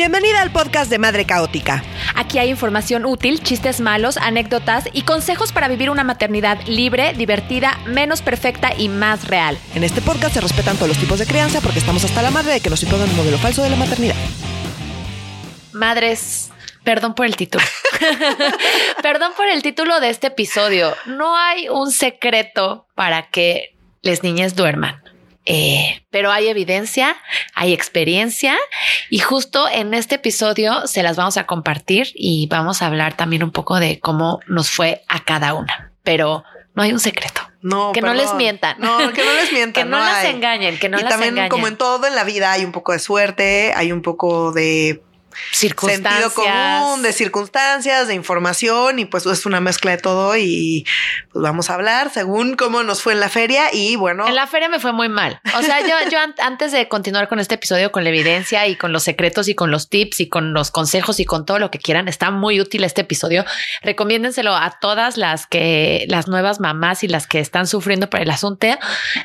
Bienvenida al podcast de Madre Caótica. Aquí hay información útil, chistes malos, anécdotas y consejos para vivir una maternidad libre, divertida, menos perfecta y más real. En este podcast se respetan todos los tipos de crianza porque estamos hasta la madre de que nos impongan un modelo falso de la maternidad. Madres, perdón por el título. perdón por el título de este episodio. No hay un secreto para que las niñas duerman. Eh, pero hay evidencia, hay experiencia y justo en este episodio se las vamos a compartir y vamos a hablar también un poco de cómo nos fue a cada una. Pero no hay un secreto. No, que no les mientan. No, que no les mientan. que no, las engañen, que no y las también, engañen. como en todo en la vida, hay un poco de suerte, hay un poco de. Sentido común, de circunstancias, de información y pues es una mezcla de todo y pues vamos a hablar según cómo nos fue en la feria y bueno. En la feria me fue muy mal. O sea, yo, yo an- antes de continuar con este episodio, con la evidencia y con los secretos y con los tips y con los consejos y con todo lo que quieran, está muy útil este episodio. Recomiéndenselo a todas las que, las nuevas mamás y las que están sufriendo por el asunto.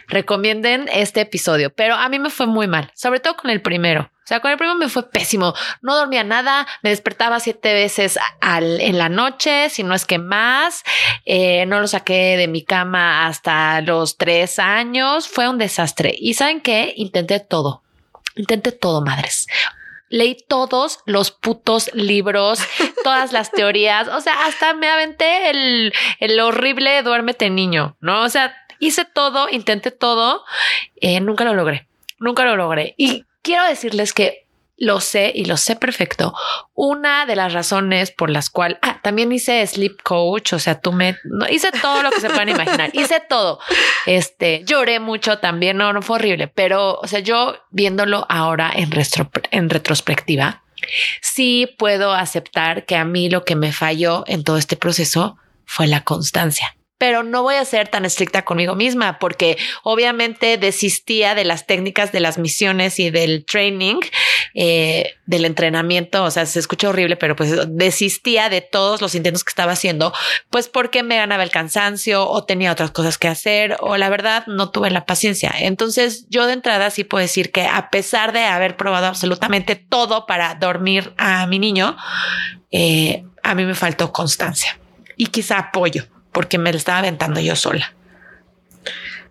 Recomienden este episodio, pero a mí me fue muy mal, sobre todo con el primero. O sea, con el primero me fue pésimo. No dormía nada, me despertaba siete veces al, en la noche, si no es que más. Eh, no lo saqué de mi cama hasta los tres años. Fue un desastre. Y saben qué? Intenté todo. Intenté todo, madres. Leí todos los putos libros, todas las teorías. O sea, hasta me aventé el, el horrible duérmete niño, ¿no? O sea, hice todo, intenté todo. eh, nunca lo logré. Nunca lo logré. Y quiero decirles que lo sé y lo sé perfecto. Una de las razones por las cuales ah, también hice sleep coach, o sea, tú me no, hice todo lo que se puedan imaginar, hice todo. Este lloré mucho también, no, no fue horrible, pero o sea, yo viéndolo ahora en, retro, en retrospectiva, sí puedo aceptar que a mí lo que me falló en todo este proceso fue la constancia pero no voy a ser tan estricta conmigo misma porque obviamente desistía de las técnicas de las misiones y del training, eh, del entrenamiento. O sea, se escucha horrible, pero pues desistía de todos los intentos que estaba haciendo, pues porque me ganaba el cansancio o tenía otras cosas que hacer o la verdad no tuve la paciencia. Entonces yo de entrada sí puedo decir que a pesar de haber probado absolutamente todo para dormir a mi niño, eh, a mí me faltó constancia y quizá apoyo porque me lo estaba aventando yo sola.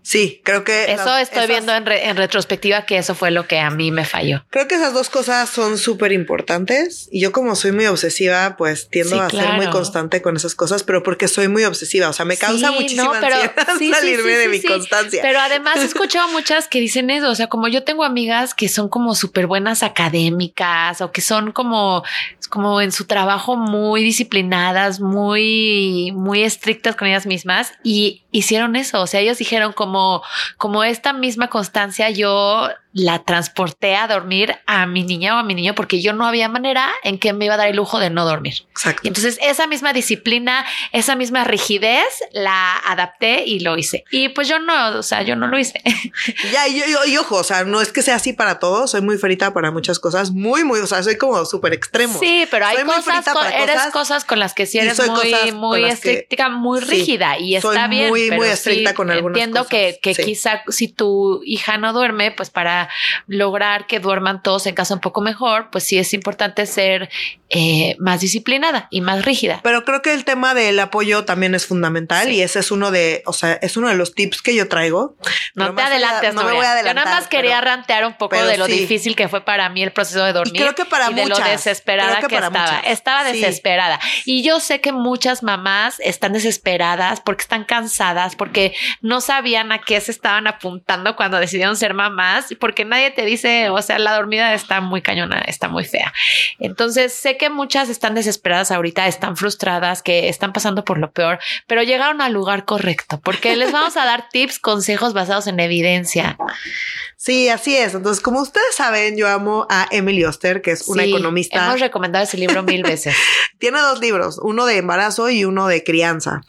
Sí, creo que Eso las- estoy esas- viendo en, re- en retrospectiva que eso fue lo que a mí me falló. Creo que esas dos cosas son súper importantes y yo como soy muy obsesiva, pues tiendo Sí, a ser muy constante con esas cosas, pero porque soy muy obsesiva, o sea, me causa Sí, muchísima no, pero- ansiedad sí, salirme sí, de sí, mi sí. constancia. Pero además he escuchado muchas que dicen eso, o sea, como yo tengo amigas que son como súper buenas académicas o que son como, como en su trabajo muy disciplinadas, muy, muy estrictas con ellas mismas y hicieron eso, o sea, ellos dijeron como, como esta misma constancia yo la transporté a dormir a mi niña o a mi niño porque yo no había manera en que me iba a dar el lujo de no dormir. Exacto. Y entonces esa misma disciplina, esa misma rigidez la adapté y lo hice. Y pues yo no, o sea, yo no lo hice. Ya, y, y- y ojo, o sea, no es que sea así para todos, soy muy ferita para muchas cosas, muy, muy, o sea, soy como súper extremo. Sí, pero hay Soy cosas, frita con, eres cosas, cosas con las que sí eres muy, muy estricta, muy sí, rígida y soy está bien. muy, pero muy estricta sí con algunas Entiendo cosas, que, que sí. quizá si tu hija no duerme, pues para lograr que duerman todos en casa un poco mejor, pues sí es importante ser eh, más disciplinada y más rígida. Pero creo que el tema del apoyo también es fundamental Sí. y ese es uno de, o sea, es uno de los tips que yo traigo. No Pero te adelantes, no me voy a Yo adelantar. nada más quería pero- rantear un poco de lo sí. difícil que fue para mí el proceso de dormir. creo que para y de lo muchas. desesperada Creo que, que para estaba. muchas. Estaba Sí. desesperada. Y yo sé que muchas mamás están desesperadas porque están cansadas, porque no sabían a qué se estaban apuntando cuando decidieron ser mamás, porque nadie te dice, o sea, la dormida está muy cañona, está muy fea. Entonces sé que muchas están desesperadas ahorita, están frustradas, que están pasando por lo peor, pero llegaron al lugar correcto, porque les vamos a dar tips, consejos basados en evidencia. Sí, así es. Entonces, como ustedes saben, yo amo a Emily Oster, que es una Sí, economista. Hemos recomendado ese libro mil veces. Tiene dos libros, uno de embarazo y uno de crianza.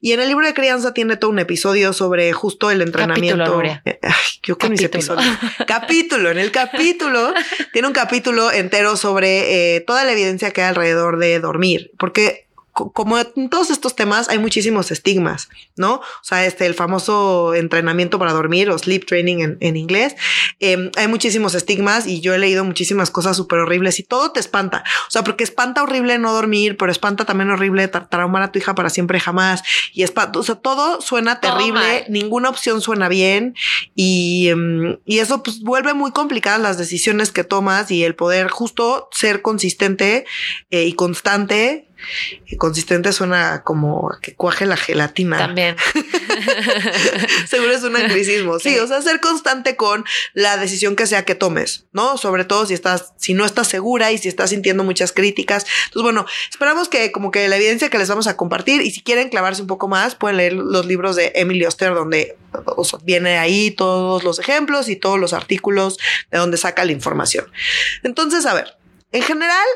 Y en el libro de crianza tiene todo un episodio sobre justo el entrenamiento. Capítulo. Eh, ay, yo con mis Capítulo. episodios. capítulo. En el capítulo tiene un capítulo entero sobre eh, toda la evidencia que hay alrededor de dormir. Porque como en todos estos temas hay muchísimos estigmas, ¿no? O sea, este, el famoso entrenamiento para dormir o sleep training en, inglés, em, hay muchísimos estigmas y yo he leído muchísimas cosas súper horribles y todo te espanta. O sea, porque espanta horrible no dormir, pero espanta también horrible traumar a tu hija para siempre jamás. Y espanta, o sea, todo suena terrible, ninguna opción suena bien y, em, y eso pues vuelve muy complicadas las decisiones que tomas y el poder justo ser consistente eh, y constante consistente suena como que cuaje la gelatina. También. Seguro es un anglicismo. Sí, o sea, ser constante con la decisión que sea que tomes, ¿no? Sobre todo si estás, si no estás segura y si estás sintiendo muchas críticas. Entonces, bueno, esperamos que como que la evidencia que les vamos a compartir y si quieren clavarse un poco más, pueden leer los libros de Emily Oster donde viene ahí todos los ejemplos y todos los artículos de donde saca la información. Entonces, a ver, en general,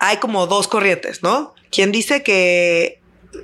hay como dos corrientes, ¿no? Quien dice que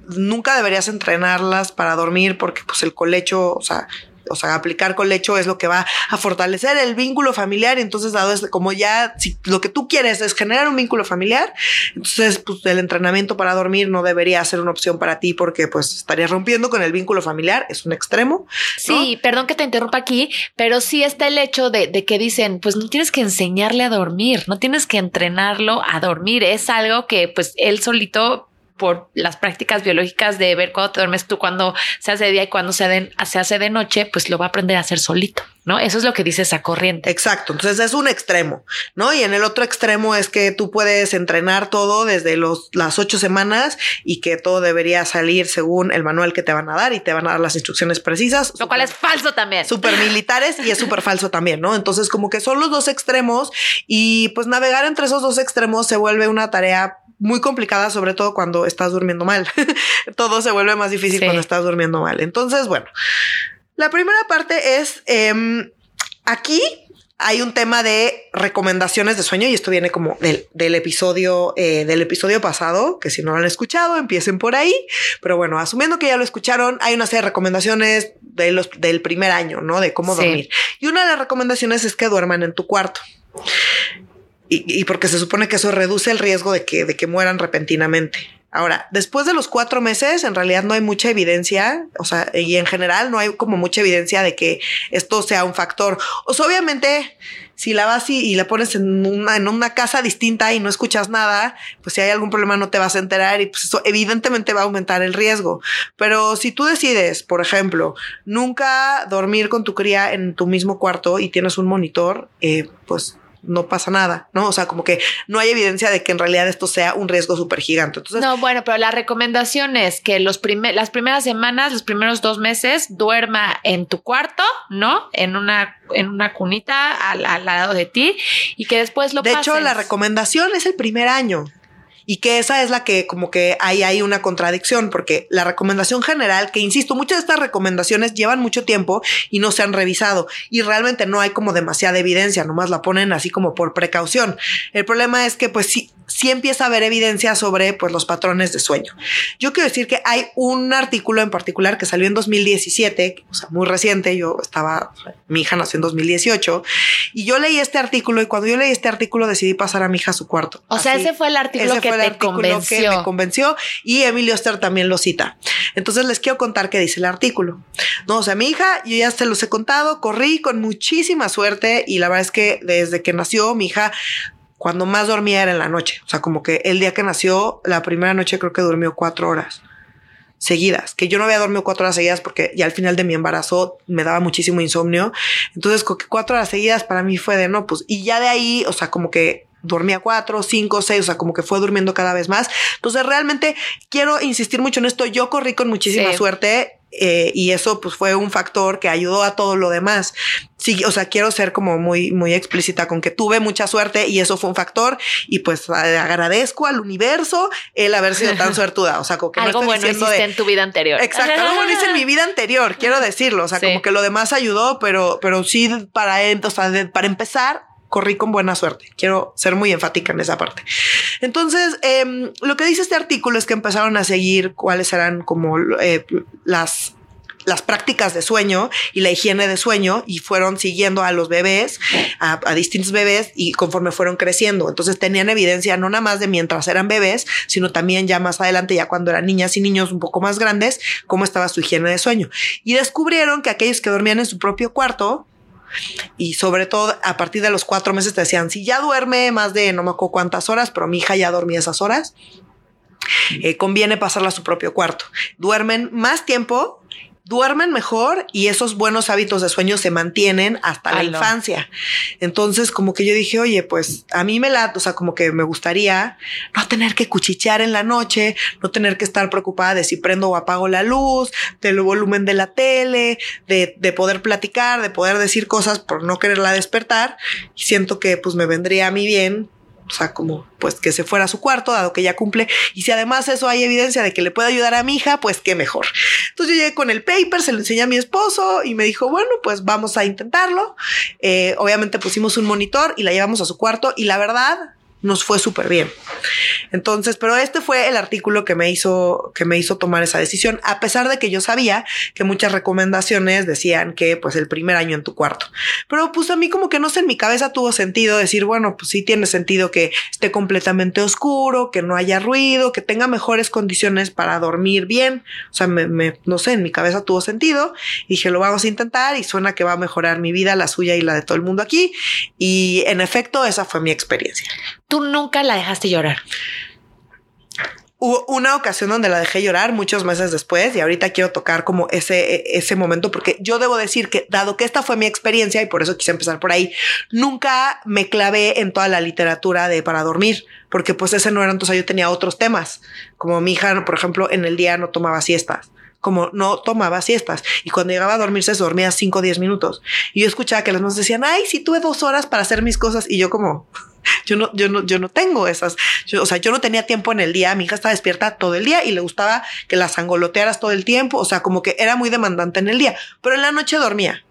nunca deberías entrenarlas para dormir porque pues el colecho, o sea, o sea, aplicar colecho es lo que va a fortalecer el vínculo familiar. Y entonces, dado es como ya, si lo que tú quieres es generar un vínculo familiar, entonces, pues el entrenamiento para dormir no debería ser una opción para ti porque pues estarías rompiendo con el vínculo familiar. Es un extremo. Sí, perdón que te interrumpa aquí, pero sí está el hecho de, de que dicen, pues no tienes que enseñarle a dormir, no tienes que entrenarlo a dormir. Es algo que pues él solito por las prácticas biológicas de ver cuándo te duermes tú, cuando se hace de día y cuando se, se hace de noche, pues lo va a aprender a hacer solito, ¿no? Eso es lo que dice esa corriente. Exacto. Entonces es un extremo, ¿no? Y en el otro extremo es que tú puedes entrenar todo desde los, las ocho semanas y que todo debería salir según el manual que te van a dar y te van a dar las instrucciones precisas. Lo cual es falso también. Súper militares y es súper falso también, ¿no? Entonces como que son los dos extremos y pues navegar entre esos dos extremos se vuelve una tarea muy complicada, sobre todo cuando estás durmiendo mal. Todo se vuelve más difícil cuando estás durmiendo mal. Entonces, bueno, la primera parte es em, aquí hay un tema de recomendaciones de sueño y esto viene como del, episodio eh, del episodio pasado, que si no lo han escuchado, empiecen por ahí. Pero bueno, asumiendo que ya lo escucharon, hay una serie de recomendaciones de los, del primer año, ¿no? De cómo dormir. Y una de las recomendaciones es que duerman en tu cuarto. Y, porque se supone que eso reduce el riesgo de que, de que mueran repentinamente. Ahora, después de los cuatro meses, en realidad no hay mucha evidencia, o sea, y en general no hay como mucha evidencia de que esto sea un factor. O sea, obviamente, si la vas y, la pones en una, en una casa distinta y no escuchas nada, pues si hay algún problema no te vas a enterar y pues eso evidentemente va a aumentar el riesgo. Pero si tú decides, por ejemplo, nunca dormir con tu cría en tu mismo cuarto y tienes un monitor, eh, pues no pasa nada, ¿no? O sea, como que no hay evidencia de que en realidad esto sea un riesgo súper gigante. Entonces, no, bueno, pero la recomendación es que los las primeras semanas, los primeros dos meses, duerma en tu cuarto, ¿no? En una, en una cunita al, lado de ti y que después lo De hecho, la recomendación es el primer año y que esa es la que como que hay ahí una contradicción, porque la recomendación general, que insisto, muchas de estas recomendaciones llevan mucho tiempo y no se han revisado y realmente no hay como demasiada evidencia, nomás la ponen así como por precaución. El problema es que pues sí, sí empieza a haber evidencia sobre pues los patrones de sueño. Yo quiero decir que hay un artículo en particular que salió en 2017, o sea, muy reciente, yo estaba, mi hija nació en 2018 y yo leí este artículo y cuando yo leí este artículo decidí pasar a mi hija a su cuarto. O sea, ese fue el artículo que el artículo que me convenció y Emilio Oster también lo cita. Entonces les quiero contar qué dice el artículo. No, o sea, mi hija, yo ya se los he contado, corrí con muchísima suerte y la verdad es que desde que nació mi hija cuando más dormía era en la noche. O sea, como que el día que nació, la primera noche creo que durmió cuatro horas seguidas, que yo no había dormido cuatro horas seguidas porque ya al final de mi embarazo me daba muchísimo insomnio. Entonces, cuatro horas seguidas para mí fue de no, pues, y ya de ahí, o sea, como que dormía cuatro, cinco, seis, o sea, como que fue durmiendo cada vez más. Entonces, realmente quiero insistir mucho en esto. Yo corrí con muchísima suerte eh, y eso pues fue un factor que ayudó a todo lo demás. Sí, o sea, quiero ser como muy, muy explícita con que tuve mucha suerte y eso fue un factor y pues agradezco al universo el haber sido tan suertuda. O sea, como que algo no bueno hiciste en tu vida anterior. Exacto, algo bueno hice en mi vida anterior, quiero decirlo. O sea, como que lo demás ayudó, pero, pero sí para, o sea, para empezar corrí con buena suerte. Quiero ser muy enfática en esa parte. Entonces, em, lo que dice este artículo es que empezaron a seguir cuáles eran como eh, las las prácticas de sueño y la higiene de sueño y fueron siguiendo a los bebés, a, a, distintos bebés y conforme fueron creciendo. Entonces tenían evidencia no nada más de mientras eran bebés, sino también ya más adelante, ya cuando eran niñas y niños un poco más grandes, cómo estaba su higiene de sueño. Y descubrieron que aquellos que dormían en su propio cuarto, y sobre todo a partir de los cuatro meses te decían, si ya duerme más de no me acuerdo cuántas horas, pero mi hija ya dormía esas horas, eh, conviene pasarla a su propio cuarto. Duermen más tiempo duermen mejor y esos buenos hábitos de sueño se mantienen hasta la infancia. Entonces, como que yo dije, oye, pues a mí me la, o sea, como que me gustaría no tener que cuchichear en la noche, no tener que estar preocupada de si prendo o apago la luz, del volumen de la tele, de, de poder platicar, de poder decir cosas por no quererla despertar. Y siento que pues me vendría a mí bien o sea, como pues que se fuera a su cuarto, dado que ya cumple. Y si además eso hay evidencia de que le puede ayudar a mi hija, pues qué mejor. Entonces yo llegué con el paper, se lo enseñé a mi esposo y me dijo, bueno, pues vamos a intentarlo. Eh, obviamente pusimos un monitor y la llevamos a su cuarto y la verdad nos fue súper bien. Entonces, pero este fue el artículo que me hizo, que me hizo tomar esa decisión, a pesar de que yo sabía que muchas recomendaciones decían que pues el primer año en tu cuarto. Pero pues a mí como que no sé, en mi cabeza tuvo sentido decir, bueno, pues sí tiene sentido que esté completamente oscuro, que no haya ruido, que tenga mejores condiciones para dormir bien. O sea, me, no sé, en mi cabeza tuvo sentido. dije, lo vamos a intentar y suena que va a mejorar mi vida, la suya y la de todo el mundo aquí. Y en efecto, esa fue mi experiencia. Nunca la dejaste llorar. Hubo una ocasión donde la dejé llorar muchos meses después y ahorita quiero tocar como ese, ese momento porque yo debo decir que dado que esta fue mi experiencia y por eso quise empezar por ahí, nunca me clavé en toda la literatura de para dormir porque pues ese no era, entonces yo tenía otros temas, como mi hija, por ejemplo, en el día no tomaba siestas como no tomaba siestas. Y cuando llegaba a dormirse se dormía 5 o 10 minutos. Y yo escuchaba que las mamás decían, ay, si tuve dos horas para hacer mis cosas y yo como, yo no, yo no, yo no tengo esas, o sea, yo no tenía tiempo en el día, mi hija estaba despierta todo el día y le gustaba que las angolotearas todo el tiempo, o sea, como que era muy demandante en el día, pero en la noche dormía.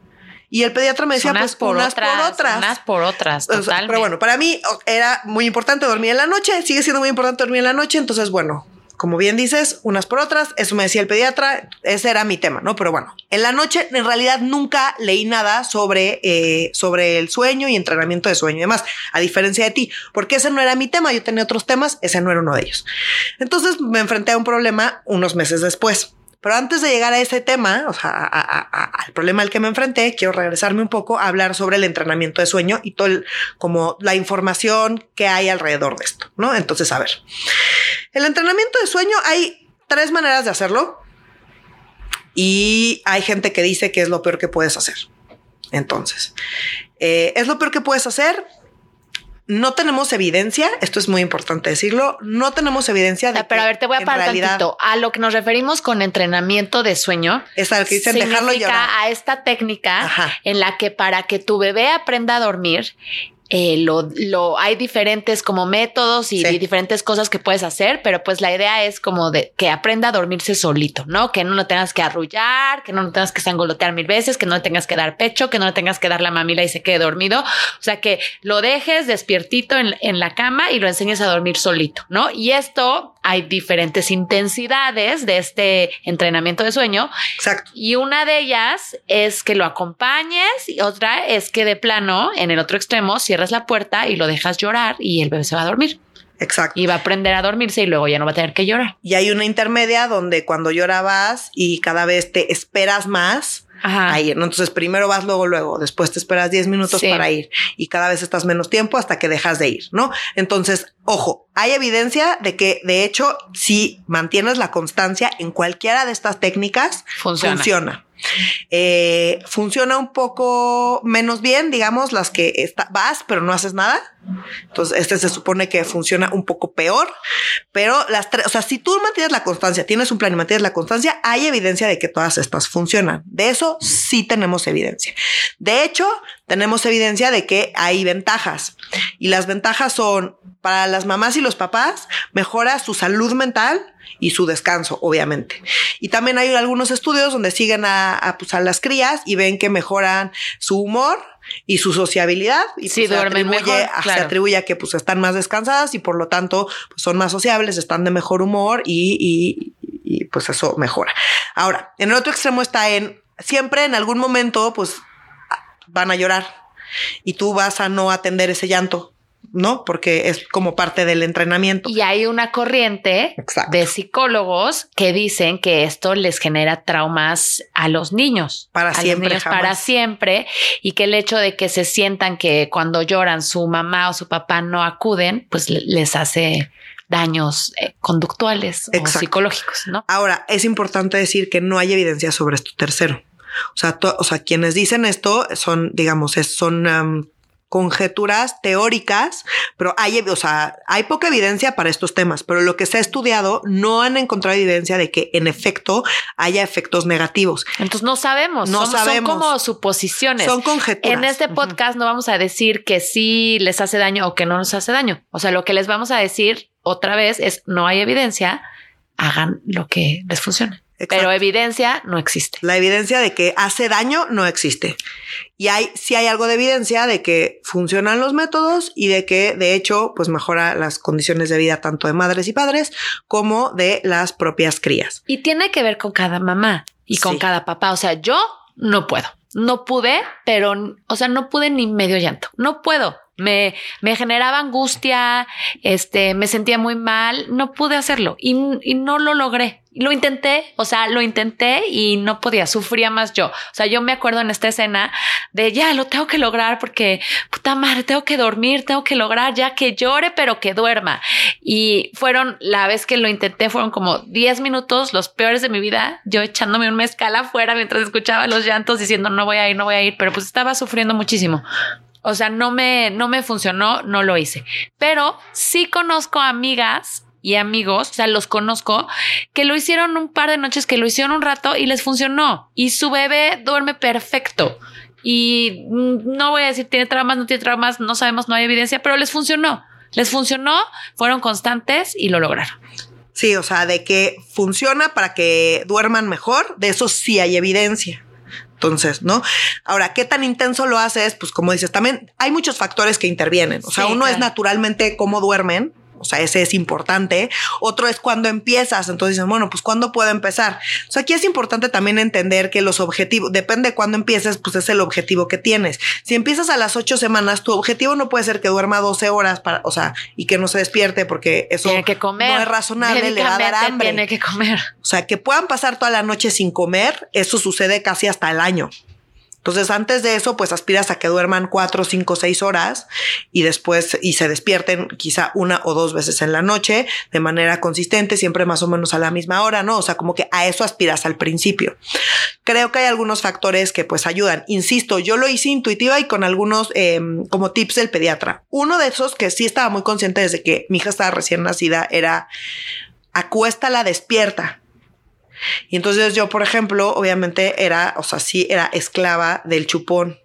Y el pediatra me decía, pues por unas otras, por otras. Unas por otras, totalmente. pero bueno, para mí era muy importante dormir en la noche, sigue siendo muy importante dormir en la noche, entonces bueno, como bien dices, unas por otras, eso me decía el pediatra, ese era mi tema, ¿no? Pero bueno, en la noche en realidad nunca leí nada sobre, eh, sobre el sueño y entrenamiento de sueño y demás, a diferencia de ti, porque ese no era mi tema, yo tenía otros temas, ese no era uno de ellos. Entonces me enfrenté a un problema unos meses después. Pero antes de llegar a ese tema, o sea, al problema al que me enfrenté, quiero regresarme un poco a hablar sobre el entrenamiento de sueño y todo el, como la información que hay alrededor de esto, ¿no? Entonces, a ver, el entrenamiento de sueño hay tres maneras de hacerlo y hay gente que dice que es lo peor que puedes hacer. Entonces, eh, es lo peor que puedes hacer no tenemos evidencia, esto es muy importante decirlo, no tenemos evidencia de ah, Pero a ver, te voy a parar tantito. A lo que nos referimos con entrenamiento de sueño. Es al que dicen dejarlo llorar. A esta técnica en la que para que tu bebé aprenda a dormir, eh, lo, lo, hay diferentes como métodos y, diferentes cosas que puedes hacer, pero pues la idea es como de que aprenda a dormirse solito, ¿no? Que no lo tengas que arrullar, que no lo tengas que sangolotear mil veces, que no le tengas que dar pecho, que no le tengas que dar la mamila y se quede dormido. O sea, que lo dejes despiertito en, en la cama y lo enseñes a dormir solito, ¿no? Y esto hay diferentes intensidades de este entrenamiento de sueño. Exacto. Y una de ellas es que lo acompañes y otra es que de plano, en el otro extremo, cierras la puerta y lo dejas llorar y el bebé se va a dormir. Exacto. Y va a aprender a dormirse y luego ya no va a tener que llorar. Y hay una intermedia donde cuando llorabas y cada vez te esperas más, a ir. ¿no? Entonces primero vas luego, luego, después te esperas 10 minutos para ir y cada vez estás menos tiempo hasta que dejas de ir, ¿no? Entonces, ojo, hay evidencia de que de hecho, si mantienes la constancia en cualquiera de estas técnicas, funciona. Eh, funciona un poco menos bien, digamos, las que vas, pero no haces nada. Entonces, este se supone que funciona un poco peor, pero las tres, o sea, si tú mantienes la constancia, tienes un plan y mantienes la constancia, hay evidencia de que todas estas funcionan. De eso sí tenemos evidencia. De hecho, tenemos evidencia de que hay ventajas y las ventajas son para las mamás y los papás, mejora su salud mental, y su descanso, obviamente. Y también hay algunos estudios donde siguen a, a, pues, a las crías y ven que mejoran su humor y su sociabilidad y sí, pues, se, atribuye, mejor, claro. se atribuye a que pues están más descansadas y por lo tanto pues, son más sociables, están de mejor humor y, y, y pues eso mejora. Ahora, en el otro extremo está en siempre en algún momento pues van a llorar y tú vas a no atender ese llanto. ¿No? Porque es como parte del entrenamiento. Y hay una corriente de psicólogos que dicen que esto les genera traumas a los niños. Para siempre. para siempre. Y que el hecho de que se sientan que cuando lloran su mamá o su papá no acuden, pues les hace daños eh, conductuales o psicológicos, ¿no? Ahora, es importante decir que no hay evidencia sobre esto tercero. O sea, o sea, quienes dicen esto son, digamos, son conjeturas teóricas, pero hay, o sea, hay poca evidencia para estos temas, pero lo que se ha estudiado no han encontrado evidencia de que en efecto haya efectos negativos. Entonces no sabemos, no sabemos. Son como suposiciones. Son conjeturas. En este podcast no vamos a decir que sí les hace daño o que no nos hace daño. O sea, lo que les vamos a decir otra vez es no hay evidencia, hagan lo que les funcione. Pero evidencia no existe. La evidencia de que hace daño no existe. Y hay, sí hay algo de evidencia de que funcionan los métodos y de que, de hecho, pues mejora las condiciones de vida tanto de madres y padres como de las propias crías. Y tiene que ver con cada mamá y con cada papá. O sea, yo no puedo. No pude, pero, o sea, no pude ni medio llanto. No puedo. Me, me generaba angustia, este, me sentía muy mal, no pude hacerlo y, y, no lo logré. Lo intenté, o sea, lo intenté y no podía, sufría más yo. O sea, yo me acuerdo en esta escena de ya lo tengo que lograr porque puta madre, tengo que dormir, tengo que lograr ya que llore, pero que duerma. Y fueron, la vez que lo intenté, fueron como 10 minutos los peores de mi vida, yo echándome un mezcal afuera mientras escuchaba los llantos diciendo no voy a ir, no voy a ir, pero pues estaba sufriendo muchísimo. O sea, no me, no me funcionó, no lo hice. Pero sí conozco amigas y amigos, o sea, los conozco, que lo hicieron un par de noches, que lo hicieron un rato y les funcionó. Y su bebé duerme perfecto. Y no voy a decir tiene traumas, no tiene traumas, no sabemos, no hay evidencia, pero les funcionó. Les funcionó, fueron constantes y lo lograron. Sí, o sea, de que funciona para que duerman mejor, de eso sí hay evidencia. Entonces, ¿no? Ahora, ¿qué tan intenso lo haces? Pues como dices, también hay muchos factores que intervienen. O sea, uno es naturalmente cómo duermen, o sea, ese es importante. Otro es cuando empiezas. Entonces dicen, bueno, pues ¿cuándo puedo empezar? O sea, aquí es importante también entender que los objetivos, depende de cuándo empieces, pues es el objetivo que tienes. Si empiezas a las ocho semanas, tu objetivo no puede ser que duerma 12 horas para, o sea, y que no se despierte porque eso que comer. no es razonable, le va a dar hambre. Tiene que comer. O sea, que puedan pasar toda la noche sin comer, eso sucede casi hasta el año. Entonces, antes de eso, pues aspiras a que duerman cuatro, cinco, seis horas y después y se despierten quizá una o dos veces en la noche de manera consistente, siempre más o menos a la misma hora, ¿no? O sea, como que a eso aspiras al principio. Creo que hay algunos factores que pues ayudan. Insisto, yo lo hice intuitiva y con algunos em, como tips del pediatra. Uno de esos que sí estaba muy consciente desde que mi hija estaba recién nacida era acuéstala despierta. Y entonces yo, por ejemplo, obviamente era, o sea, sí, era esclava del chupón.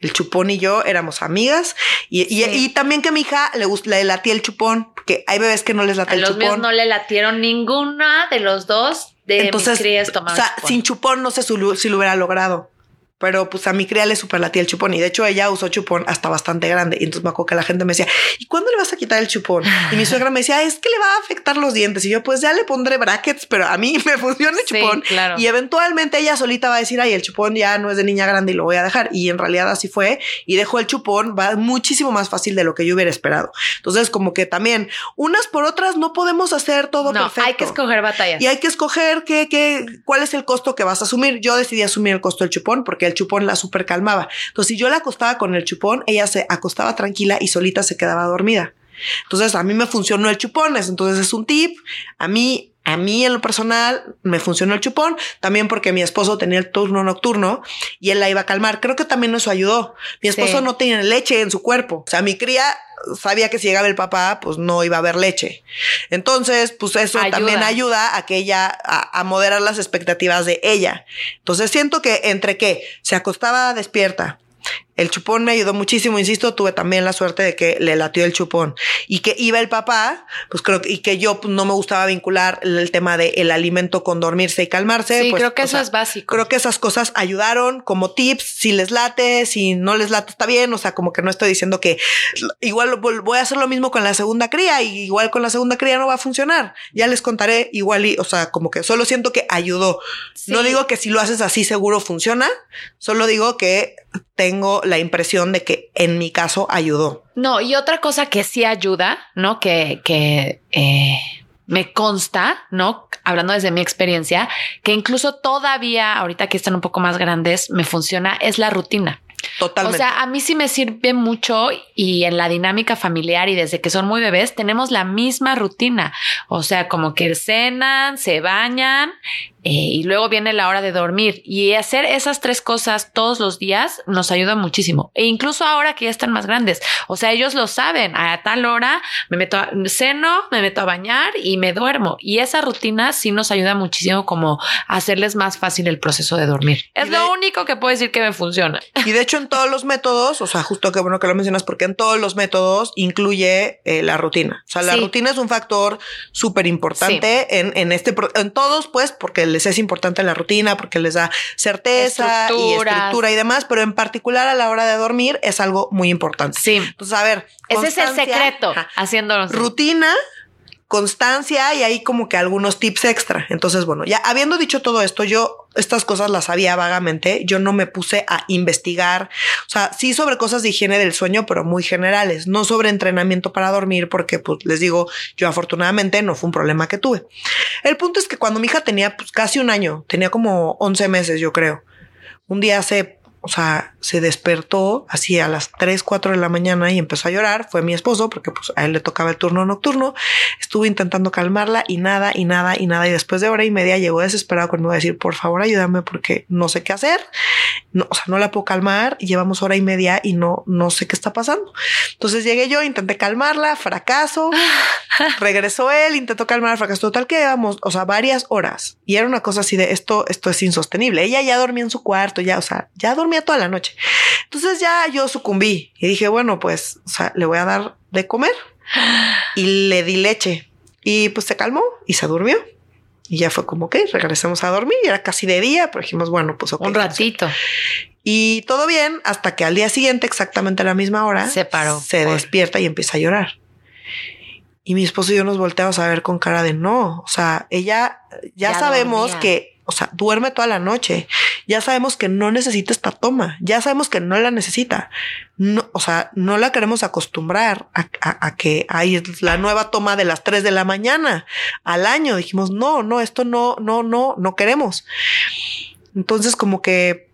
El chupón y yo éramos amigas y, y, también que a mi hija le, le latía el chupón, porque hay bebés que no les late el chupón. Los míos no le latieron ninguna de los dos de Entonces, mis O sea, sin chupón no sé si lo hubiera logrado. Pero pues a mi cría le superlatía el chupón y de hecho ella usó chupón hasta bastante grande. Y entonces me acuerdo que la gente me decía, ¿y cuándo le vas a quitar el chupón? Y mi suegra me decía, es que le va a afectar los dientes. Y yo, pues ya le pondré brackets, pero a mí me funciona el chupón. Y eventualmente ella solita va a decir, ay, el chupón ya no es de niña grande y lo voy a dejar. Y en realidad así fue. Y dejó el chupón, va muchísimo más fácil de lo que yo hubiera esperado. Entonces, como que también, unas por otras, no podemos hacer todo no, perfecto. Hay que escoger batallas. Y hay que escoger qué, qué, cuál es el costo que vas a asumir. Yo decidí asumir el costo del chupón porque el chupón la super calmaba. Entonces, si yo la acostaba con el chupón, ella se acostaba tranquila y solita se quedaba dormida. Entonces, a mí me funcionó el chupón. Entonces, es un tip. A mí, a mí en lo personal me funcionó el chupón, también porque mi esposo tenía el turno nocturno y él la iba a calmar. Creo que también eso ayudó. Mi esposo no tenía leche en su cuerpo. O sea, mi cría sabía que si llegaba el papá, pues no iba a haber leche. Entonces, pues eso también ayuda a que ella, a, moderar las expectativas de ella. Entonces siento que entre que se acostaba despierta, El chupón me ayudó muchísimo, insisto, tuve también la suerte de que le latió el chupón y que iba el papá, pues creo que, y que yo pues, no me gustaba vincular el, tema del el alimento con dormirse y calmarse. Sí, pues, creo que eso sea, es básico. Creo que esas cosas ayudaron como tips, si les late, si no les late está bien, o sea, como que no estoy diciendo que igual voy a hacer lo mismo con la segunda cría y igual con la segunda cría no va a funcionar. Ya les contaré igual y, o sea, como que solo siento que ayudó. Sí. No digo que si lo haces así seguro funciona, solo digo que tengo la impresión de que en mi caso ayudó. No, y otra cosa que sí ayuda, ¿no? Que, que eh, me consta, ¿no? Hablando desde mi experiencia, que incluso todavía, ahorita que están un poco más grandes, me funciona, es la rutina. Totalmente. O sea, a mí sí me sirve mucho y en la dinámica familiar y desde que son muy bebés tenemos la misma rutina. O sea, como que cenan, se bañan eh, y luego viene la hora de dormir. Y hacer esas tres cosas todos los días nos ayuda muchísimo. E incluso ahora que ya están más grandes. O sea, ellos lo saben. A tal hora me meto a ceno, me meto a bañar y me duermo. Y esa rutina sí nos ayuda muchísimo como hacerles más fácil el proceso de dormir. Es de- lo único que puedo decir que me funciona. Y de hecho en todos los métodos, o sea, justo que bueno que lo mencionas, porque en todos los métodos incluye eh, la rutina. O sea, la Sí. rutina es un factor súper importante en, en este, en todos, pues, porque les es importante la rutina, porque les da certeza y estructura y demás, pero en particular a la hora de dormir es algo muy importante. Sí. Entonces, a ver. Ese es el secreto, ajá, haciéndolo. rutina, constancia y hay como que algunos tips extra. Entonces, bueno, ya habiendo dicho todo esto, yo estas cosas las sabía vagamente, yo no me puse a investigar, o sea, sí sobre cosas de higiene del sueño, pero muy generales, no sobre entrenamiento para dormir, porque pues les digo, yo afortunadamente no fue un problema que tuve. El punto es que cuando mi hija tenía pues casi un año, tenía como 11 meses, yo creo, un día se, o sea, se despertó así a las 3, 4 de la mañana y empezó a llorar. Fue mi esposo porque pues a él le tocaba el turno nocturno. Estuve intentando calmarla y nada, y nada, y nada. Y después de hora y media llegó desesperado conmigo a decir, por favor, ayúdame porque no sé qué hacer. No, o sea, no la puedo calmar llevamos hora y media y no, no sé qué está pasando. Entonces llegué yo, intenté calmarla, fracaso. Regresó él, intentó calmar fracaso total que llevamos, o sea, varias horas. Y era una cosa así de esto, esto es insostenible. Ella ya dormía en su cuarto, ya, o sea, ya dormía toda la noche. Entonces ya yo sucumbí y dije, bueno, pues, o sea, le voy a dar de comer y le di leche y pues se calmó y se durmió. Y ya fue como, ok, regresemos a dormir. Y era casi de día, pero dijimos, bueno, pues ok. Un ratito. Y todo bien hasta que al día siguiente, exactamente a la misma hora, Se paró. se Por- despierta y empieza a llorar. Y mi esposo y yo nos volteamos a ver con cara de no. O sea, ella ya, Ya sabemos dormía. que, o sea, duerme toda la noche. Ya sabemos que no necesita esta toma. Ya sabemos que no la necesita. No, o sea, no la queremos acostumbrar a, a- a que hay la nueva toma de las 3 de la mañana al año. Dijimos, no, no, esto no, no, no, no queremos. Entonces, como que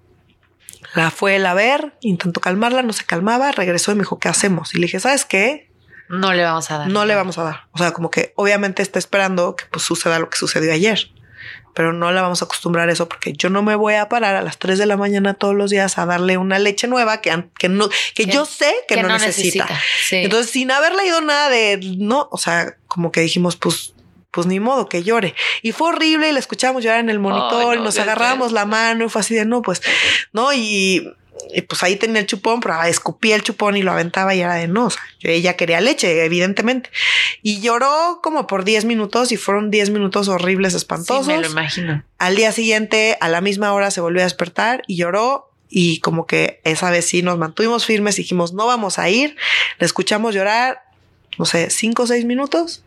la fue él a ver, intentó calmarla, no se calmaba, regresó y me dijo, ¿qué hacemos? Y le dije, ¿sabes qué? No le vamos a dar. No le vamos a dar. O sea, como que obviamente está esperando que pues suceda lo que sucedió ayer, pero no la vamos a acostumbrar a eso porque yo no me voy a parar a las 3 de la mañana todos los días a darle una leche nueva que, que no, que, Que- yo sé que, no, necesita. Sí. Entonces, sin haber leído nada de no, o sea, como que dijimos, pues, pues ni modo que llore. Y fue horrible y la escuchamos llorar en el monitor no, y nos agarramos la mano y fue así de no, pues, no, y, y pues ahí tenía el chupón, pero escupía el chupón y lo aventaba y era de no, o sea, yo- ella quería leche, evidentemente. Y lloró como por 10 minutos y fueron 10 minutos horribles, Sí, espantosos. me lo imagino. Al día siguiente, a la misma hora, se volvió a despertar y lloró. Y como que esa vez sí nos mantuvimos firmes, dijimos, no vamos a ir. Le escuchamos llorar, no sé, cinco o seis minutos.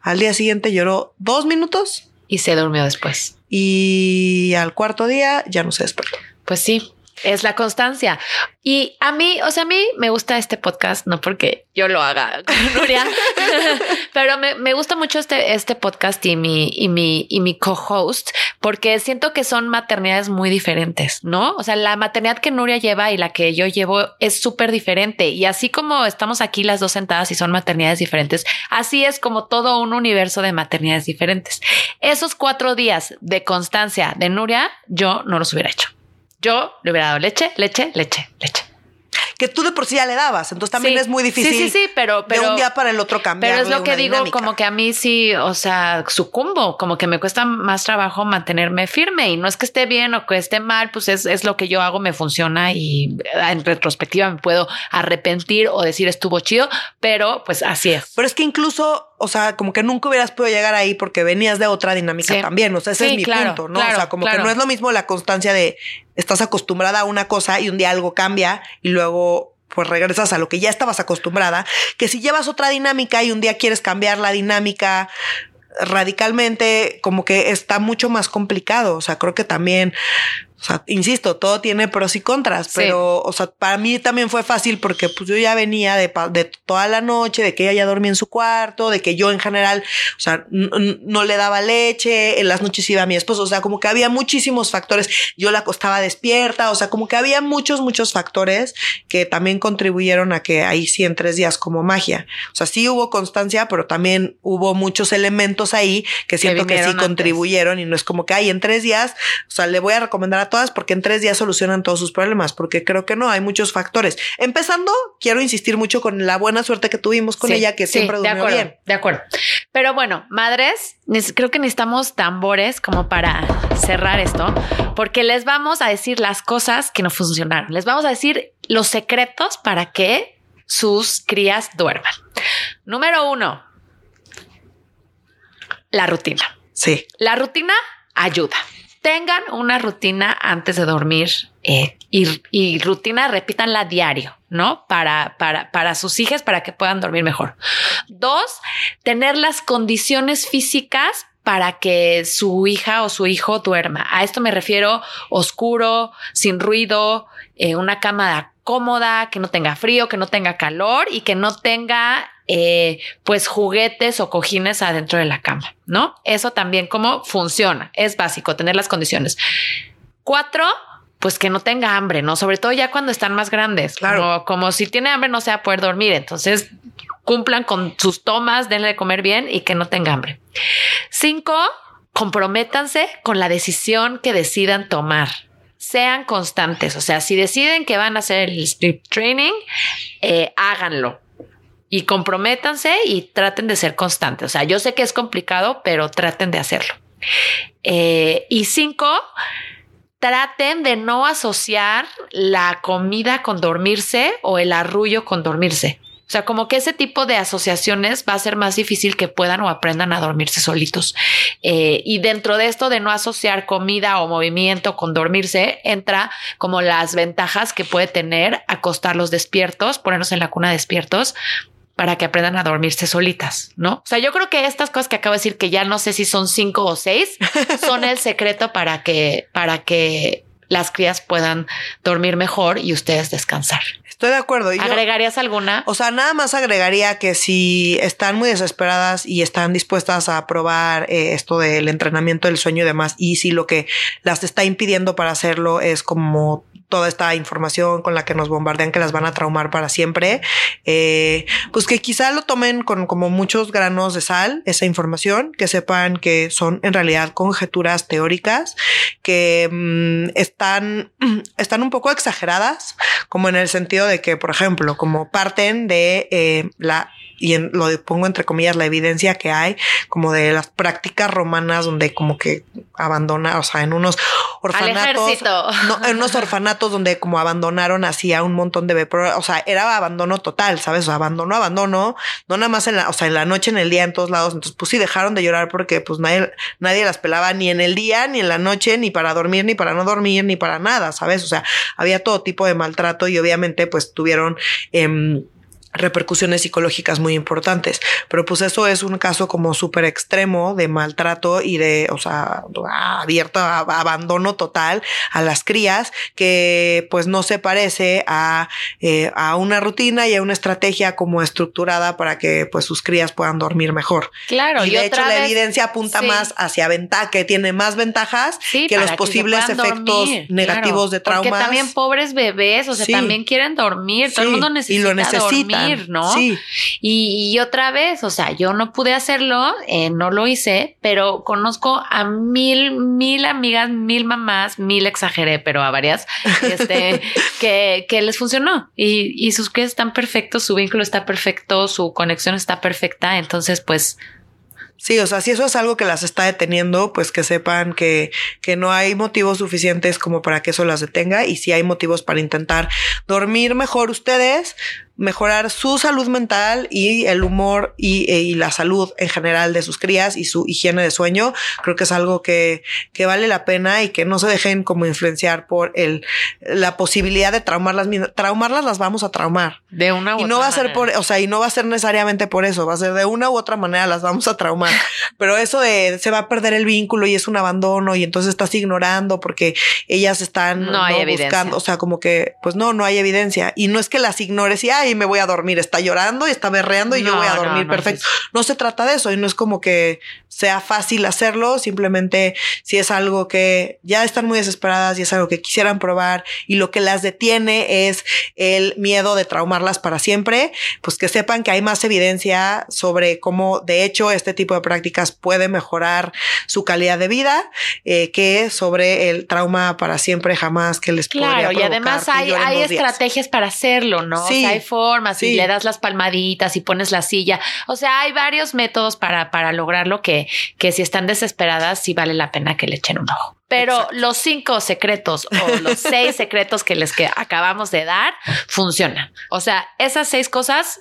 Al día siguiente lloró dos minutos Y se durmió después. y al cuarto día ya no se despertó. Pues sí, es la constancia. Y a mí, o sea, a mí me gusta este podcast, no porque yo lo haga Nuria, pero me, me gusta mucho este, este podcast y mi, y mi, y mi co-host, porque siento que son maternidades muy diferentes, ¿no? O sea, la maternidad que Nuria lleva y la que yo llevo es súper diferente. Y así como estamos aquí las dos sentadas y son maternidades diferentes, así es como todo un universo de maternidades diferentes. Esos cuatro días de constancia de Nuria, yo no los hubiera hecho. Yo le hubiera dado leche, leche, leche, leche. que tú de por sí ya le dabas. Entonces también es muy difícil. Sí, sí, sí, pero, pero de un día para el otro cambiar. Pero es lo que digo, como que a mí sí, o sea, sucumbo, como que me cuesta más trabajo mantenerme firme y no es que esté bien o que esté mal, pues es, es lo que yo hago, me funciona y en retrospectiva me puedo arrepentir o decir estuvo chido, pero pues así es. Pero es que incluso, o sea, como que nunca hubieras podido llegar ahí porque venías de otra dinámica también. O sea, ese es mi punto, ¿no? o sea, como que no es lo mismo la constancia de estás acostumbrada a una cosa y un día algo cambia y luego pues regresas a lo que ya estabas acostumbrada, que si llevas otra dinámica y un día quieres cambiar la dinámica radicalmente, como que está mucho más complicado. O sea, creo que también o sea, insisto, todo tiene pros y contras, pero, o sea, para mí también fue fácil porque pues yo ya venía de, de toda la noche, de que ella ya dormía en su cuarto, de que yo en general, o sea, no le daba leche, en las noches iba a mi esposo, o sea, como que había muchísimos factores, yo la acostaba despierta, o sea, como que había muchos, muchos factores que también contribuyeron a que ahí sí en tres días como magia. O sea, sí hubo constancia, pero también hubo muchos elementos ahí que siento que, sí contribuyeron y no es como que, hay en tres días, o sea, le voy a recomendar a todas porque en tres días solucionan todos sus problemas, porque creo que no, hay muchos factores. Empezando, quiero insistir mucho con la buena suerte que tuvimos con ella, que siempre durmió de acuerdo, bien. De acuerdo. Pero bueno, madres, creo que necesitamos tambores como para cerrar esto, porque les vamos a decir las cosas que no funcionaron. Les vamos a decir los secretos para que sus crías duerman. Número uno, la rutina. Sí. La rutina ayuda tengan una rutina antes de dormir eh, y, rutina repítanla diario, ¿no? Para, para, para sus hijas, para que puedan dormir mejor. Dos, tener las condiciones físicas para que su hija o su hijo duerma. A esto me refiero oscuro, sin ruido, eh, una cama cómoda, que no tenga frío, que no tenga calor y que no tenga eh, pues juguetes o cojines adentro de la cama, ¿no? Eso también cómo funciona. Es básico tener las condiciones. Cuatro, pues que no tenga hambre, ¿no? Sobre todo ya cuando están más grandes. Claro. Como, si tiene hambre no se va a poder dormir. Entonces cumplan con sus tomas, denle de comer bien y que no tenga hambre. Cinco, comprométanse con la decisión que decidan tomar. Sean constantes. O sea, si deciden que van a hacer el sleep training, eh, háganlo y comprométanse y traten de ser constantes. O sea, yo sé que es complicado, pero traten de hacerlo. Eh, y cinco, traten de no asociar la comida con dormirse o el arrullo con dormirse. O sea, como que ese tipo de asociaciones va a ser más difícil que puedan o aprendan a dormirse solitos. Eh, y dentro de esto de no asociar comida o movimiento con dormirse, entra como las ventajas que puede tener acostarlos despiertos, ponernos en la cuna despiertos, para que aprendan a dormirse solitas, ¿no? O sea, yo creo que estas cosas que acabo de decir, que ya no sé si son cinco o seis, son el secreto para que, para que las crías puedan dormir mejor y ustedes descansar. Estoy de acuerdo. ¿Agregarías alguna? O sea, nada más agregaría que si están muy desesperadas y están dispuestas a probar eh, esto del entrenamiento del sueño y demás, y si lo que las está impidiendo para hacerlo es como toda esta información con la que nos bombardean que las van a traumar para siempre, eh, pues que quizá lo tomen con como muchos granos de sal, esa información, que sepan que son en realidad conjeturas teóricas, que mm, están, están un poco exageradas, como en el sentido de que, por ejemplo, como parten de eh, la y lo pongo entre comillas, la evidencia que hay como de las prácticas romanas donde como que abandona, o sea, en unos orfanatos, no, en unos orfanatos donde como abandonaron así a un montón de bebés, o sea, era abandono total, ¿sabes? O sea, abandono, abandono, no nada más en la, o sea, en la noche, en el día, en todos lados. Entonces, pues sí, dejaron de llorar porque pues nadie, nadie las pelaba ni en el día, ni en la noche, ni para dormir, ni para no dormir, ni para nada, ¿sabes? O sea, había todo tipo de maltrato y obviamente pues tuvieron... Eh, repercusiones psicológicas muy importantes. Pero pues eso es un caso como súper extremo de maltrato y de, o sea, abierto a, abandono total a las crías que pues no se parece a, eh, a una rutina y a una estrategia como estructurada para que pues sus crías puedan dormir mejor. Claro. Y, de hecho la evidencia apunta más hacia ventaja, que tiene más ventajas que los posibles efectos negativos de trauma. Porque también pobres bebés, o sea, también quieren dormir, todo el mundo necesita. Y lo necesita. dormir, ¿no? Sí. Y, otra vez, o sea, yo no pude hacerlo, eh, no lo hice, pero conozco a mil, mil amigas, mil mamás, mil exageré, pero a varias, este, que, que les funcionó y, y sus crías están perfectos, su vínculo está perfecto, su conexión está perfecta. Entonces, pues Sí, o sea, si eso es algo que las está deteniendo, pues que sepan que, que no hay motivos suficientes como para que eso las detenga y si hay motivos para intentar dormir mejor ustedes, mejorar su salud mental y el humor y, e, y, la salud en general de sus crías y su higiene de sueño. Creo que es algo que, que vale la pena y que no se dejen como influenciar por el, la posibilidad de traumarlas. Traumarlas las vamos a traumar. De una u y no va a ser por, o sea, y no va a ser necesariamente por eso, va a ser de una u otra manera las vamos a traumar. Pero eso de se va a perder el vínculo y es un abandono y entonces estás ignorando porque ellas están no, hay buscando, o sea, como que, pues no, no hay evidencia. Y no es que las ignores y, y me voy a dormir. Está llorando y está berreando y yo voy a dormir perfecto. No se trata de eso y no es como que sea fácil hacerlo. Simplemente si es algo que ya están muy desesperadas y es algo que quisieran probar y lo que las detiene es el miedo de traumarlas para siempre, pues que sepan que hay más evidencia sobre cómo de hecho este tipo de prácticas puede mejorar su calidad de vida eh, que sobre el trauma para siempre jamás que les claro y además hay, hay estrategias para hacerlo no sí. hay formas y le das las palmaditas y pones la silla. O sea, hay varios métodos para, para lograrlo que, que si están desesperadas, sí vale la pena que le echen un ojo. Pero los cinco secretos o los seis secretos que les que acabamos de dar funcionan. O sea, esas seis cosas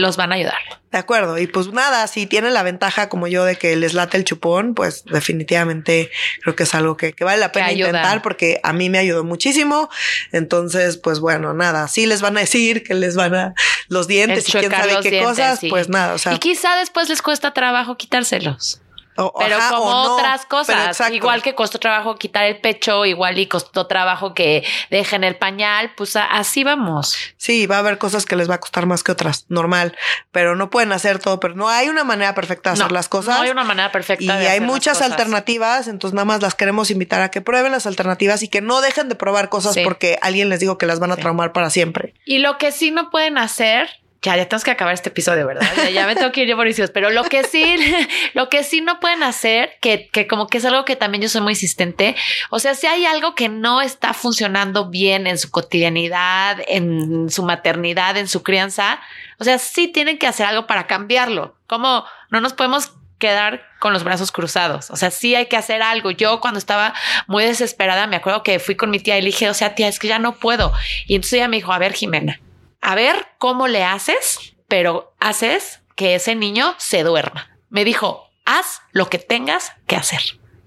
los van a ayudar. De acuerdo. Y pues nada, si tienen la ventaja como yo de que les late el chupón, pues definitivamente creo que es algo que, vale la pena intentar porque a mí me ayudó muchísimo. Entonces, pues bueno, nada, si les van a decir que les van a los dientes y quién sabe qué cosas, pues nada. O sea, y quizá después les cuesta trabajo quitárselos pero como otras cosas, igual que costó trabajo quitar el pecho, igual y costó trabajo que dejen el pañal, pues así vamos. Sí, va a haber cosas que les va a costar más que otras, normal, pero no pueden hacer todo, pero no hay una manera perfecta de hacer las cosas. No hay una manera perfecta. Y hay muchas alternativas, entonces nada más las queremos invitar a que prueben las alternativas y que no dejen de probar cosas porque alguien les dijo que las van a traumar para siempre. Y lo que sí no pueden hacer ya, ya tenemos que acabar este episodio, ¿verdad? Ya, me tengo que ir yo, Mauricio. Pero lo que sí, lo que sí no pueden hacer, que, que como que es algo que también yo soy muy insistente. O sea, si hay algo que no está funcionando bien en su cotidianidad, en su maternidad, en su crianza, o sea, sí tienen que hacer algo para cambiarlo. Como no nos podemos quedar con los brazos cruzados. O sea, sí hay que hacer algo. Yo cuando estaba muy desesperada, me acuerdo que fui con mi tía y le dije, o sea, tía, es que ya no puedo. Y entonces ella me dijo, a ver, Jimena, a ver cómo le haces, pero haces que ese niño se duerma. Me dijo, haz lo que tengas que hacer.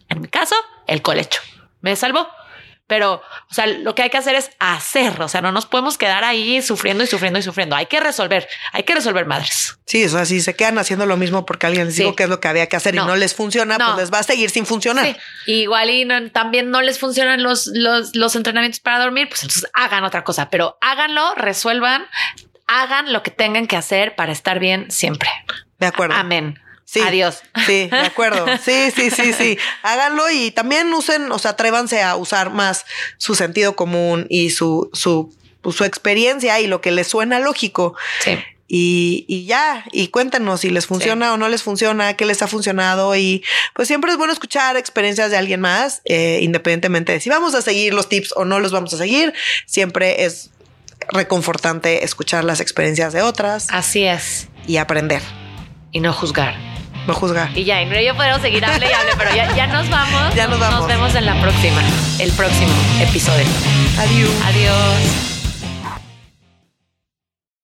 En mi caso, el colecho. Me salvó. Pero, o sea, lo que hay que hacer es hacer. O sea, no nos podemos quedar ahí sufriendo y sufriendo y sufriendo. Hay que resolver. Hay que resolver madres. Sí, o sea, si se quedan haciendo lo mismo porque alguien les dijo que es lo que había que hacer y no les funciona, pues les va a seguir sin funcionar. Igual y también no les funcionan los, los, los entrenamientos para dormir, pues entonces hagan otra cosa, pero háganlo, resuelvan, hagan lo que tengan que hacer para estar bien siempre. De acuerdo. Amén. Sí, Adiós. Sí, de acuerdo. Sí, sí, sí, sí. Háganlo y también usen, o sea, atrévanse a usar más su sentido común y su, su, su experiencia y lo que les suena lógico. Sí. Y, y, ya, y cuéntanos si les funciona o no les funciona, qué les ha funcionado. Y pues siempre es bueno escuchar experiencias de alguien más, eh, independientemente de si vamos a seguir los tips o no los vamos a seguir. Siempre es reconfortante escuchar las experiencias de otras. Así es. Y aprender. Y no juzgar no juzgar. Y ya, y yo puedo seguir hable y hable, pero ya, ya nos vamos. Ya nos vamos. Nos vemos en la próxima, el próximo episodio. Adiós. Adiós.